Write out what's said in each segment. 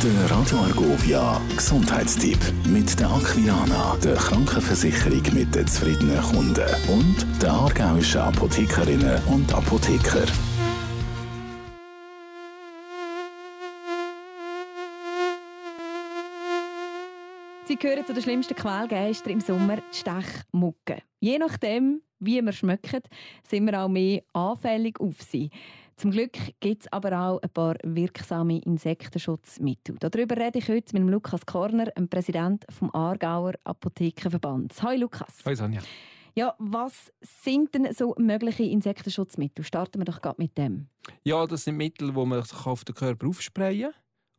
Der Radio Argovia Gesundheitstipp mit der Aquilana, der Krankenversicherung mit den zufriedenen Kunden und der aargauischen Apothekerinnen und Apotheker. Sie gehören zu den schlimmsten Quellgeistern im Sommer, die Stechmucke. Je nachdem, wie wir schmecken, sind wir auch mehr anfällig auf sie. Zum Glück gibt es aber auch ein paar wirksame Insektenschutzmittel. Darüber rede ich heute mit Lukas Korner, dem Präsident vom Aargauer Apothekenverbands. Hallo Lukas. Hallo Sonja. Ja, was sind denn so mögliche Insektenschutzmittel? Starten wir doch gerade mit dem. Ja, das sind Mittel, die man sich auf den Körper aufsprayen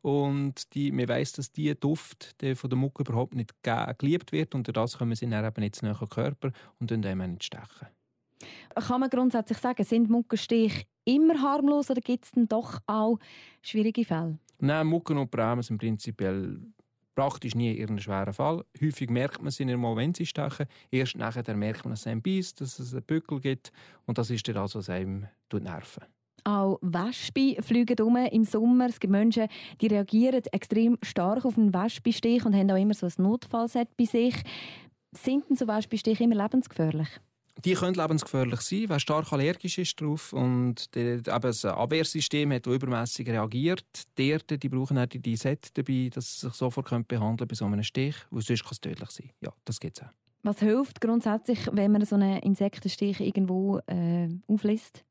und die, man weiss, dass dieser Duft der von der Mucke überhaupt nicht geliebt wird und durch das kommen sie dann eben nicht näher Körper und dann nicht stechen. Kann man grundsätzlich sagen, sind Muckenstiche immer harmlos oder gibt es dann doch auch schwierige Fälle? Nein, Mucken und Bremen sind prinzipiell praktisch nie irgendein schwerer Fall. Häufig merkt man sie nicht mal, wenn sie stechen. Erst nachher merkt man, dass es einem beißt, dass es einen Bückel gibt und das ist dann also, was einem nerven auch Wespen fliegen um im Sommer. Es gibt Menschen, die reagieren extrem stark auf einen Wespenstich und haben auch immer so ein Notfallset bei sich. Sind denn so Wespenstiche immer lebensgefährlich? Die können lebensgefährlich sein, wer stark allergisch ist darauf und der, eben das Abwehrsystem hat übermäßig reagiert. Die Erde, die brauchen auch die Set dabei, dass sie sich sofort behandeln bei so einem Stich, weil sonst kann es tödlich sein. Ja, das gibt es auch. Was hilft grundsätzlich, wenn man so einen Insektenstich irgendwo äh, auflässt?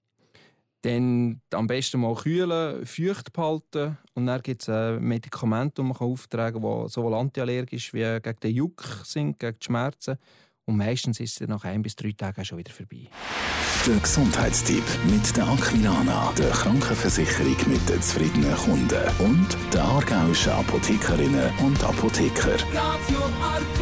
Dann am besten mal kühlen, feucht behalten. Und dann gibt es ein Medikament, das man auftragen kann, das sowohl antiallergisch wie gegen den Juck sind, gegen die Schmerzen. Und meistens ist es nach ein bis drei Tagen schon wieder vorbei. Der Gesundheitstipp mit der Aquilana, der Krankenversicherung mit den zufriedenen Kunden und der aargauischen Apothekerinnen und Apotheker. Radio.